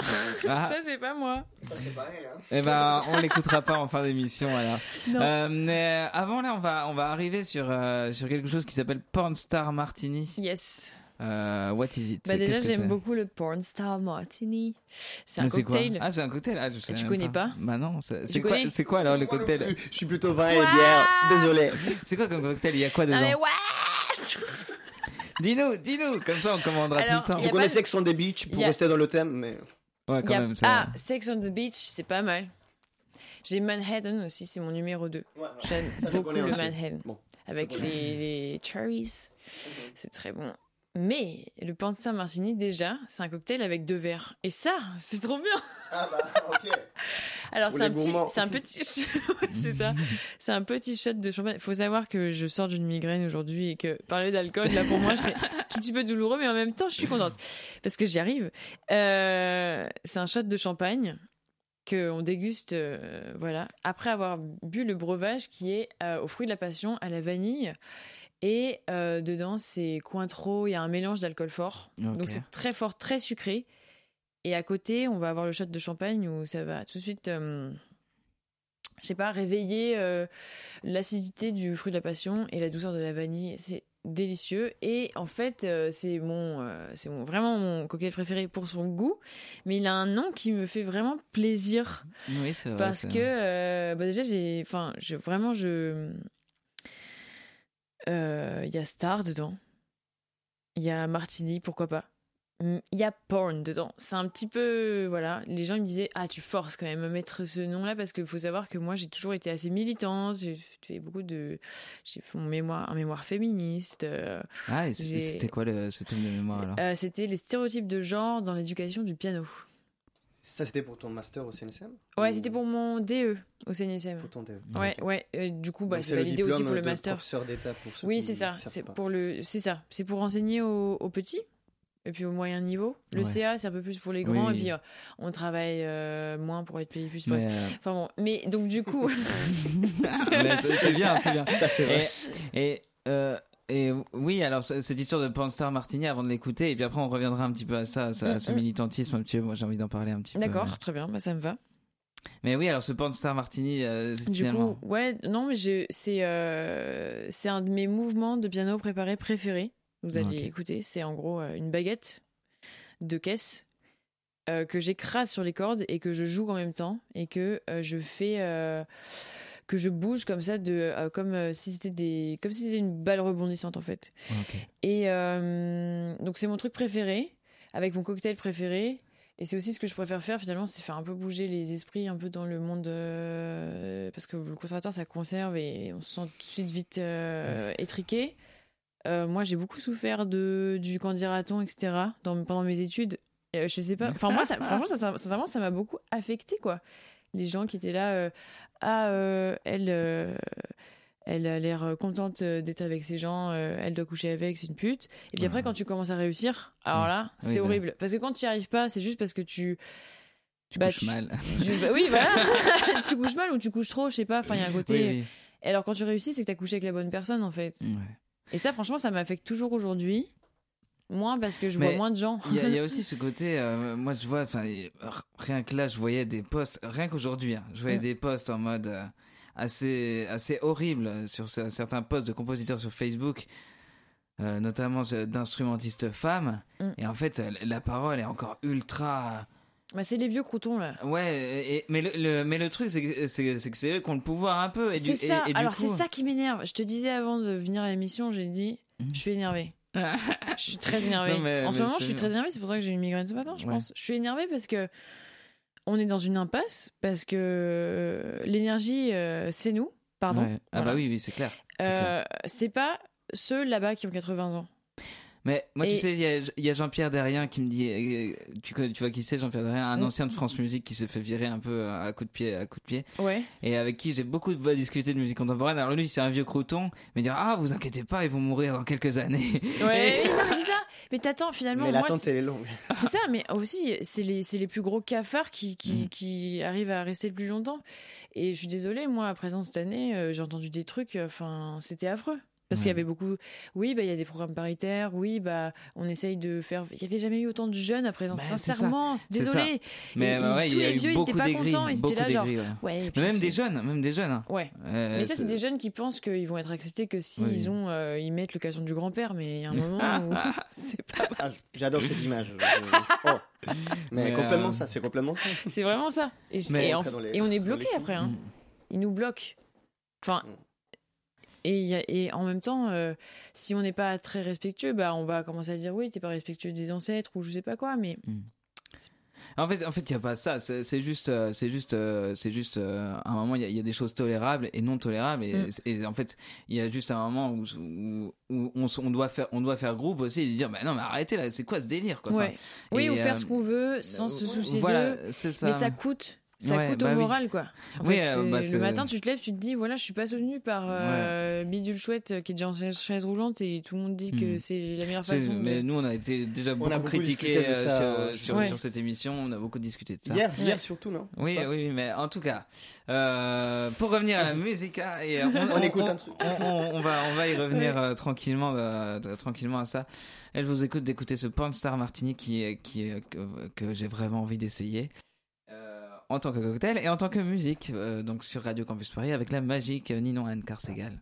Ah. Ça, c'est pas moi. Ça, c'est pareil. Hein. Eh ben, on l'écoutera pas en fin d'émission. Alors. Euh, mais avant là, on va on va arriver sur euh, sur quelque chose qui s'appelle Porn Star Martini. Yes. Euh, what is it? Bah déjà, j'aime beaucoup le Porn Star Martini. C'est un quoi? cocktail. Ah, c'est un cocktail. Ah, je sais Tu même connais pas Bah non. C'est Tu quoi C'est quoi alors le cocktail? Je suis plutôt vin et bière. Désolé. C'est quoi comme cocktail? Il y a quoi dedans Ah mais ouais Dis-nous, dis-nous. Comme ça, on commandera Alors, tout le temps. Je connais Sex on the Beach pour a- rester dans le thème, mais Ouais, quand a- même. c'est- Ah, Sex on the Beach, c'est pas mal. J'ai Manhattan aussi, c'est mon numéro 2. J'aime Ça, je beaucoup connais le aussi. Manhattan. Bon. Avec les cherries. C'est très bon. Mais le Panzer Martini, déjà, c'est un cocktail avec deux verres. Et ça, c'est trop bien. Ah bah, ok. Alors, c'est un, petit, c'est un petit. C'est ça. C'est un petit shot de champagne. Il faut savoir que je sors d'une migraine aujourd'hui et que parler d'alcool, là, pour moi, c'est un tout petit peu douloureux, mais en même temps, je suis contente. Parce que j'y arrive. Euh, c'est un shot de champagne qu'on déguste, euh, voilà, après avoir bu le breuvage qui est euh, aux fruits de la passion, à la vanille. Et euh, dedans, c'est Cointreau, il y a un mélange d'alcool fort. Donc c'est très fort, très sucré. Et à côté, on va avoir le shot de champagne où ça va tout de suite, euh, je sais pas, réveiller euh, l'acidité du fruit de la passion et la douceur de la vanille. C'est délicieux. Et en fait, euh, c'est mon, c'est mon, vraiment mon cocktail préféré pour son goût. Mais il a un nom qui me fait vraiment plaisir Oui, c'est vrai. parce que bah déjà j'ai enfin je vraiment je euh, il y a Star dedans. Il y a Martini pourquoi pas. Mm, il y a Porn dedans. C'est un petit peu voilà. Les gens ils me disaient ah tu forces quand même à mettre ce nom là parce qu'il faut savoir que moi j'ai toujours été assez militante. J'ai fait beaucoup de j'ai fait mon mémoire un mémoire féministe euh, Ah, et c'était quoi le, ce thème de mémoire alors? Euh, c'était les stéréotypes de genre dans l'éducation du piano Ça, c'était pour ton master au CNSM ouais Ou c'était pour mon DE au CNSM pour ton DE Ouais, ouais. euh, du coup, bah, c'est validé aussi pour le master. professeur d'État pour ceux Oui, c'est ça. C'est pour le, c'est ça. C'est pour enseigner aux, aux petits et puis au moyen niveau. Le Ouais. CA, c'est un peu plus pour les grands oui. et puis euh, on travaille euh, moins pour être payé plus. Mais, Enfin bon, mais donc du coup, c'est c'est bien, c'est bien. Ça, c'est vrai. Et, et, euh, et oui, alors cette histoire de Panstar Martini avant de l'écouter, et puis après on reviendra un petit peu à ça, à, ce Mm, mm. militantisme un petit peu. Moi j'ai envie d'en parler un petit peu. d'accord, très bien, bah, ça me va. Mais oui, alors ce Panstar Martini, euh, Du finalement. coup, ouais, non, mais c'est, euh, c'est un de mes mouvements de piano préparé préférés. Vous allez Ok. écouter. C'est en gros euh, une baguette de caisse euh, que j'écrase sur les cordes et que je joue en même temps et que je fais, que je bouge comme ça, de, euh, comme euh, si c'était des, comme si c'était une balle rebondissante en fait. Ok. Et euh, donc c'est mon truc préféré, avec mon cocktail préféré. Et c'est aussi ce que je préfère faire finalement, c'est faire un peu bouger les esprits un peu dans le monde. parce que le conservatoire ça conserve et on se sent tout de suite vite étriqué. Moi j'ai beaucoup souffert de, du quand etc. Dans, pendant mes études. Je sais pas. Enfin moi, ça, franchement, ça, ça- sincèrement, ça m'a beaucoup affecté quoi. Les gens qui étaient là, euh, ah, elle. euh, elle a l'air euh, contente d'être avec ces gens, elle doit coucher avec, c'est une pute. Et puis après, quand tu commences à réussir, alors là, c'est bah. horrible. Parce que quand tu n'y arrives pas, c'est juste parce que tu. Tu bah, couches tu- mal. tu- bah oui, voilà. tu couches mal ou tu couches trop, je sais pas. Enfin, il y a un côté. Oui, Et alors, quand tu réussis, c'est que tu as couché avec la bonne personne, en fait. Ouais. Et ça, franchement, ça m'affecte toujours aujourd'hui. Moins parce que je Mais vois moins de gens. Il y, a- il y a aussi ce côté, euh, moi je vois, enfin rien que là, je voyais des posts, rien qu'aujourd'hui, hein, je voyais Mm. des posts en mode euh, assez assez horrible sur ce- certains posts de compositeurs sur Facebook, euh, notamment d'instrumentistes femmes. Mm. Et en fait, la parole est encore ultra Bah, c'est les vieux croutons là. Ouais, et, mais, le, mais le truc, c'est que c'est eux qui ont le pouvoir un peu. C'est ça. Alors, c'est ça qui m'énerve. Je te disais avant de venir à l'émission, j'ai dit, mhm. je suis énervée. je suis très énervée. en ce moment, je suis très énervée. C'est pour ça que j'ai une migraine ce matin, je pense. Je suis énervée parce que on est dans une impasse, parce que euh, l'énergie, euh, c'est nous. Pardon. Ah bah oui, oui, c'est clair. C'est euh, pas ceux là-bas qui ont 80 ans. Mais moi, tu sais, il y a, Jean-Pierre Derrien qui me dit, euh, tu, tu vois qui c'est Jean-Pierre Derrien, un ancien de France Musique qui se fait virer un peu à coup de pied, à coup de pied. Ouais. Et avec qui j'ai beaucoup de discuter de musique contemporaine. Alors lui, c'est un vieux crouton, mais il dit ah, vous inquiétez pas, ils vont mourir dans quelques années. Ouais. c'est ça. Mais t'attends finalement. Mais l'attente elle est longue. c'est ça, mais aussi c'est les c'est les plus gros cafards qui qui, mm. qui arrivent à rester le plus longtemps. Et je suis désolée, moi, à présent cette année, euh, j'ai entendu des trucs, enfin, c'était affreux. Parce qu'il y avait beaucoup. Oui, bah, il y a des programmes paritaires. Oui, bah, on essaye de faire. Il n'y avait jamais eu autant de jeunes à présent. Bah, Sincèrement, désolé. Mais ouais, tous les vieux, ils n'étaient pas contents. Ils étaient là, genre. Ouais. mais même des jeunes, même des jeunes. Hein. Ouais. Euh, mais ça, c'est des jeunes qui pensent qu'ils vont être acceptés que s'ils ont, euh, ils mettent l'occasion du grand-père. Mais il y a un moment où c'est pas. Ah, j'adore cette image. oh. Mais, complètement euh, ça, c'est complètement ça. C'est vraiment ça. Et, et, on est bloqué après. Hein. Mm. Ils nous bloquent. Enfin, mm. Et, et en même temps, euh, si on n'est pas très respectueux, bah, on va commencer à dire oui, t'es pas respectueux des ancêtres ou je sais pas quoi, mais. Hmm. En fait, en fait, il y a pas ça. C'est juste, euh, c'est juste, euh, c'est juste. à un moment, il y, a des choses tolérables et non tolérables. Et, hmm. et en fait, il y a juste un moment où, où, on, on, doit faire, on doit faire groupe aussi et dire, bah non, mais arrêtez là, c'est quoi ce délire, quoi. oui, ou faire ce qu'on veut sans se soucier voilà, d'eux. Mais ça coûte ça coûte au bah moral, quoi. oui, euh, bah, le matin, tu te lèves, tu te dis, voilà, je suis pas soutenu par euh, Bidule Chouette euh, qui est déjà en chaise roulante et tout le monde dit que hmm. c'est la meilleure façon. Mais nous, on a été déjà beaucoup, critiqué sur, sur, cette émission. On a beaucoup discuté de ça. Hier, hier surtout, non Oui, oui, mais en tout cas, pour revenir à la musique, et on, écoute un truc. On, va, on va y revenir tranquillement, tranquillement à ça. Elle vous écoute d'écouter ce Star Martini qui, qui, que, que j'ai vraiment envie d'essayer en tant que cocktail et en tant que musique, euh, donc sur Radio Campus Paris avec la magique Ninon Anne Carsegal.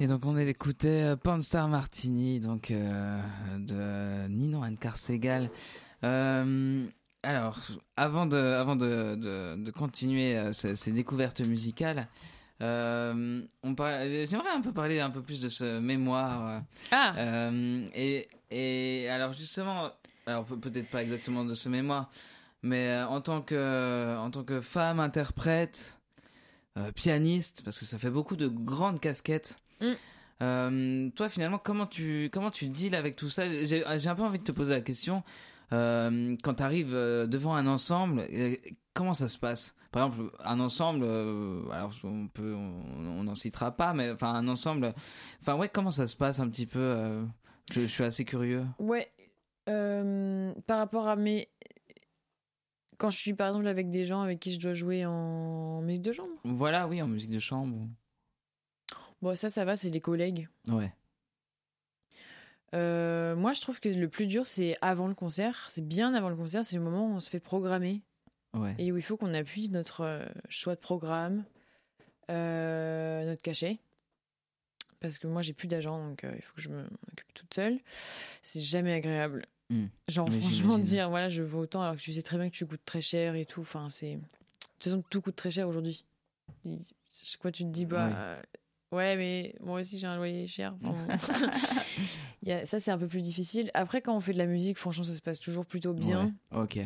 Et donc on écoutait euh, Panstar Martini, donc euh, de Ninon Anne Carsegal. Euh, alors, avant de, avant de, de, de continuer ces, découvertes musicales, Euh, on J'aimerais un peu parler un peu plus de ce mémoire. Ah. Euh, et, et alors justement, alors peut-être pas exactement de ce mémoire, mais en tant que en tant que femme interprète, euh, pianiste, parce que ça fait beaucoup de grandes casquettes. Mm. Euh, toi, finalement, comment tu comment tu deals avec tout ça? J'ai un peu envie de te poser la question. Euh, quand tu arrives euh, devant un ensemble, euh, comment ça se passe? Par exemple, un ensemble, alors on peut, on n'en citera pas, mais enfin un ensemble, enfin ouais, comment ça se passe un petit peu je, suis assez curieux. Ouais, par rapport à mes quand je suis par exemple avec des gens avec qui je dois jouer en musique de chambre. Voilà, oui, en musique de chambre. Bon, ça, ça va, c'est les collègues. Ouais. Euh, moi, je trouve que le plus dur, c'est avant le concert. C'est bien avant le concert, c'est le moment où on se fait programmer. Et où il faut qu'on appuie notre euh, choix de programme, euh, notre cachet. Parce que moi, j'ai plus d'agent, donc il faut que je m'occupe toute seule. C'est jamais agréable. Hmm. Genre, franchement, dire, voilà, je veux autant alors que tu sais très bien que tu coûtes très cher et tout. Enfin, c'est. De toute façon, tout coûte très cher aujourd'hui. Quoi, tu te dis, bah. Ouais, mais moi aussi j'ai un loyer cher. ça, c'est un peu plus difficile. Après, quand on fait de la musique, franchement, ça se passe toujours plutôt bien. ok.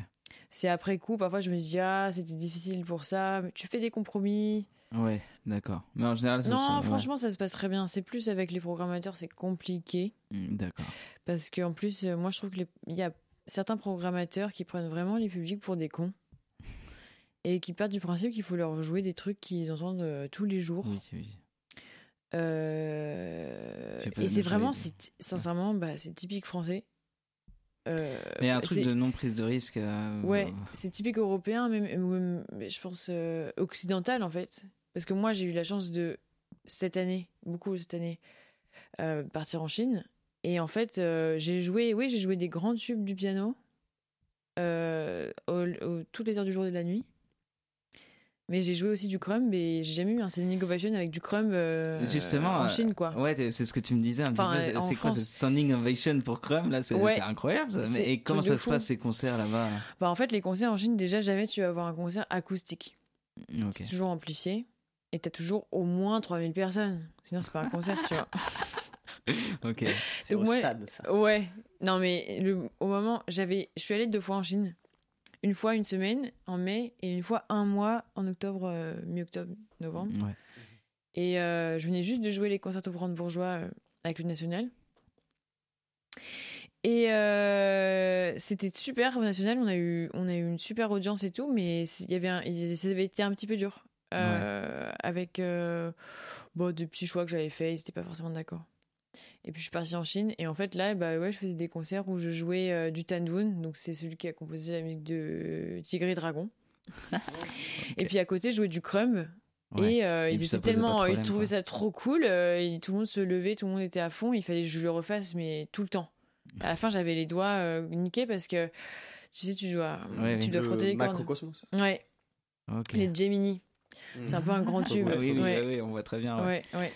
C'est après coup, parfois je me dis, ah, c'était difficile pour ça. Mais tu fais des compromis. Ouais, d'accord. Mais en général, ça Non, franchement, ça se passe très bien. C'est plus avec les programmateurs, c'est compliqué. Hmm, d'accord. Parce qu'en plus, euh, moi, je trouve qu'il y a certains programmateurs qui prennent vraiment les publics pour des cons. Et qui partent du principe qu'il faut leur jouer des trucs qu'ils entendent euh, tous les jours. Oui, oui. Euh, et c'est vraiment, c'est, sincèrement, bah, c'est typique français. Euh, mais il y a un truc de non prise de risque. Euh, ouais, c'est typique européen, même, je pense occidental en fait. Parce que moi, j'ai eu la chance de, cette année, beaucoup cette année, partir en Chine. Et en fait, j'ai joué, oui, j'ai joué des grands tubes du piano toutes les heures du jour et de la nuit. Mais j'ai joué aussi du crumb et j'ai jamais eu un standing ovation avec du crumb euh, Justement, en Chine, quoi. Ouais, c'est ce que tu me disais un petit peu. C'est quoi ce standing ovation pour crumb là C'est incroyable. Ça. Mais, et comment ça se passe ces concerts là-bas? Bah en fait, les concerts en Chine, déjà jamais tu vas avoir un concert acoustique. C'est toujours amplifié et t'as toujours au moins 3000 personnes. Sinon, c'est pas un concert, tu vois. ok. C'est au stade, ça. Ouais. Non, mais le, au moment, j'avais, je suis allée deux fois en Chine une fois une semaine en mai et une fois un mois en octobre, euh, mi-octobre, novembre. Et euh, je venais juste de jouer les concerts au brandebourgeois euh, avec le National. Et c'était super au National, on a, eu, on a eu une super audience et tout, mais il y avait un, ça avait été un petit peu dur. Avec bon, des petits choix que j'avais faits, ils n'étaient pas forcément d'accord. Et puis je suis partie en Chine et en fait là bah ouais je faisais des concerts où je jouais euh, du Tan donc c'est celui qui a composé la musique de Tigre et Dragon. Et puis à côté je jouais du Crumb et, euh, ils étaient tellement ils trouvaient ça trop cool euh, et tout le monde se levait, tout le monde était à fond, il fallait que je le refasse mais tout le temps. À la fin j'avais les doigts niqués parce que tu sais tu dois tu dois frotter les cordes. Macrocosmos. Ouais. Les Gemini. C'est un peu un grand tube. oui, oui, oui, on voit très bien. Ouais, ouais.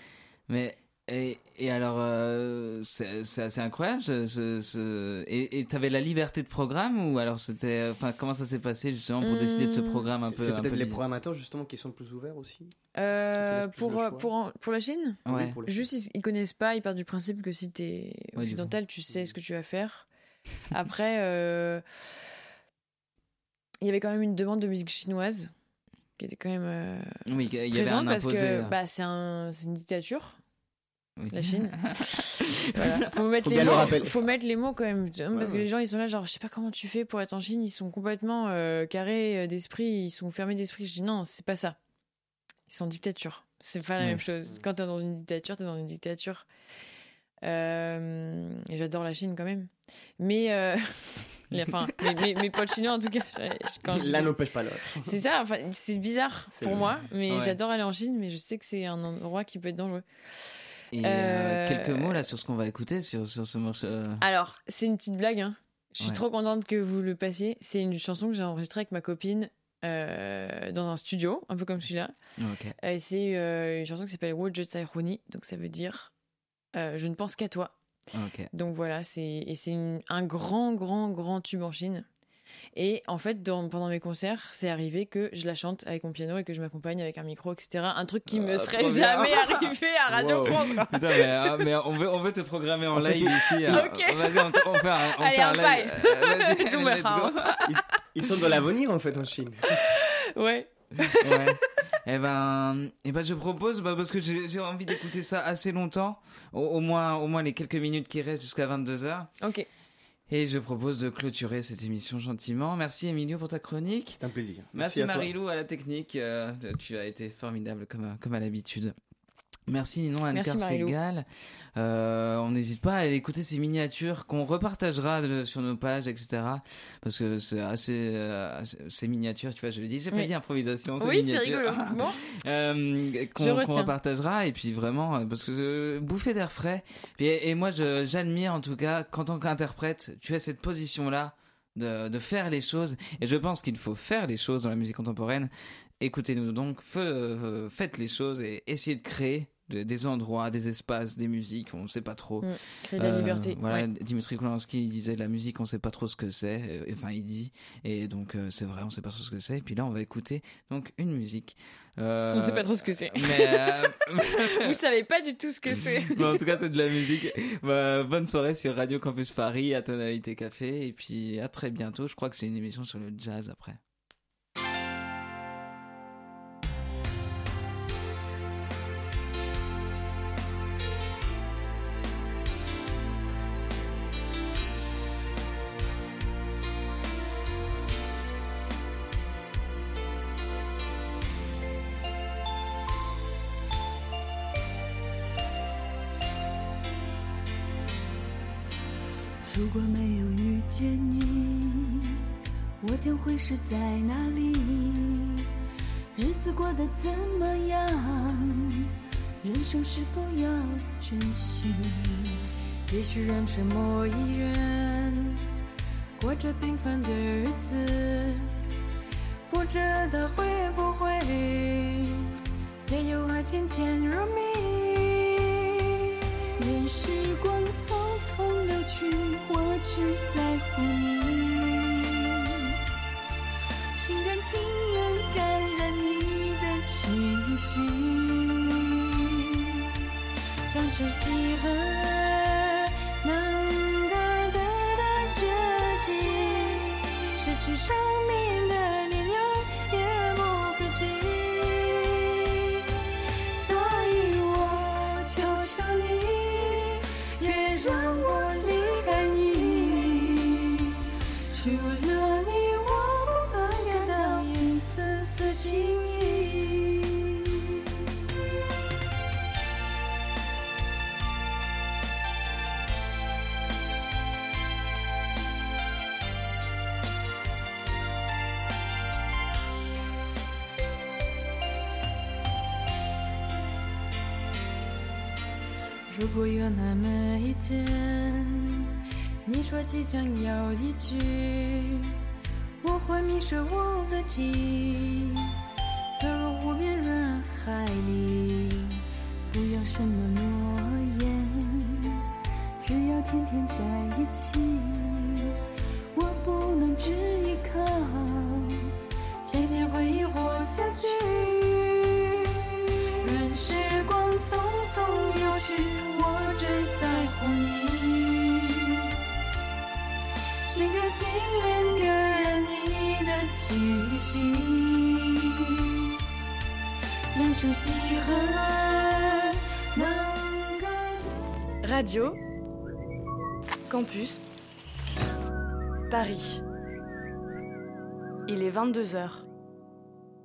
Mais et, et alors, euh, c'est assez incroyable. Ce, ce, Et tu avais la liberté de programme ou alors c'était, enfin, comment ça s'est passé justement pour décider de ce hmm. programme un peu C'est peut-être les programmateurs justement qui sont plus ouverts aussi. Euh, pour pour pour la Chine, ouais. juste ils, ils, connaissent pas, ils partent du principe que si t'es occidental, tu sais ce que tu vas faire. Après, euh, il y avait quand même une demande de musique chinoise qui était quand même euh, oui, il y présente parce que bah, c'est un, une dictature la Chine. voilà. Faut mettre les mots. Faut mettre les mots quand même, parce que les gens ils sont là genre je sais pas comment tu fais pour être en Chine, ils sont complètement euh, carrés euh, d'esprit, ils sont fermés d'esprit. Je dis non, c'est pas ça. Ils sont en dictature. C'est pas la même chose. Quand t'es dans une dictature, t'es dans une dictature. Euh, et j'adore la Chine quand même. Mais enfin, mes, mes, potes chinois en tout cas. Quand L'un n'empêche pas l'autre. C'est ça. Enfin, c'est bizarre pour moi, mais j'adore aller en Chine, mais je sais que c'est un endroit qui peut être dangereux. Et euh, euh, quelques mots là sur ce qu'on va écouter sur, sur ce morceau. Euh. Alors, c'est une petite blague. Hein. Je suis trop contente que vous le passiez. C'est une chanson que j'ai enregistrée avec ma copine dans un studio, un peu comme celui-là. et c'est une chanson qui s'appelle Wojo Sairuni, donc ça veut dire Je ne pense qu'à toi. Donc voilà, c'est et c'est un grand, grand, grand tube en Chine. Et en fait, pendant mes concerts, c'est arrivé que je la chante avec mon piano et que je m'accompagne avec un micro, etc. Un truc qui me ah, serait jamais arrivé à Radio France. Putain, mais, ah, mais, on, veut, on veut te programmer en live ici. Euh, ok. Vas-y, on, fait un, on Allez, fait un, live. Euh, ils, ils, sont de l'avenir en fait en Chine. Ouais. ouais. Eh ben, eh ben, je propose, bah, parce que j'ai envie d'écouter ça assez longtemps, au, au, moins, au moins les quelques minutes qui restent jusqu'à 22 h Ok. Et je propose de clôturer cette émission gentiment. Merci Emilio pour ta chronique. C'est un plaisir. Merci, Merci Marilou à la technique. Euh, tu as été formidable comme, comme à l'habitude. Merci Ninon Anne Segal. Euh, on n'hésite pas à aller écouter ces miniatures qu'on repartagera sur nos pages, etc. Parce que c'est assez, euh, ces miniatures, tu vois, je le dis, j'ai pas dit improvisation. Oui, c'est rigolo. bon. euh, qu'on repartagera et puis vraiment, euh, parce que bouffer d'air frais. Et, et moi, j'admire en tout cas, qu'en tant qu'interprète, tu as cette position-là. De, de, faire les choses et je pense qu'il faut faire les choses dans la musique contemporaine écoutez-nous donc faites les choses et essayez de créer des endroits, des espaces, des musiques, on ne sait pas trop. Mm, créer la liberté. Euh, voilà, Dimitri Kolansky disait la musique, on ne sait pas trop ce que c'est. Euh, enfin, il dit, et donc euh, c'est vrai, on ne sait pas trop ce que c'est. Et puis là, on va écouter donc une musique. on ne sait pas trop ce que c'est. Vous savez pas du tout ce que c'est. en tout cas, c'est de la musique. Bah, bonne soirée sur Radio Campus Paris, à Tonalité Café, et puis à très bientôt. Je crois que c'est une émission sur le jazz après. 是在哪里？日子过得怎么样？人生是否要珍惜？也许认识某一人，过着平凡的日子，不知道会不会也有爱情甜如蜜。任时光匆匆流去。我只在乎你，心，让自己和。如果有那么一天，你说即将要离去，我会迷失我自己，22h.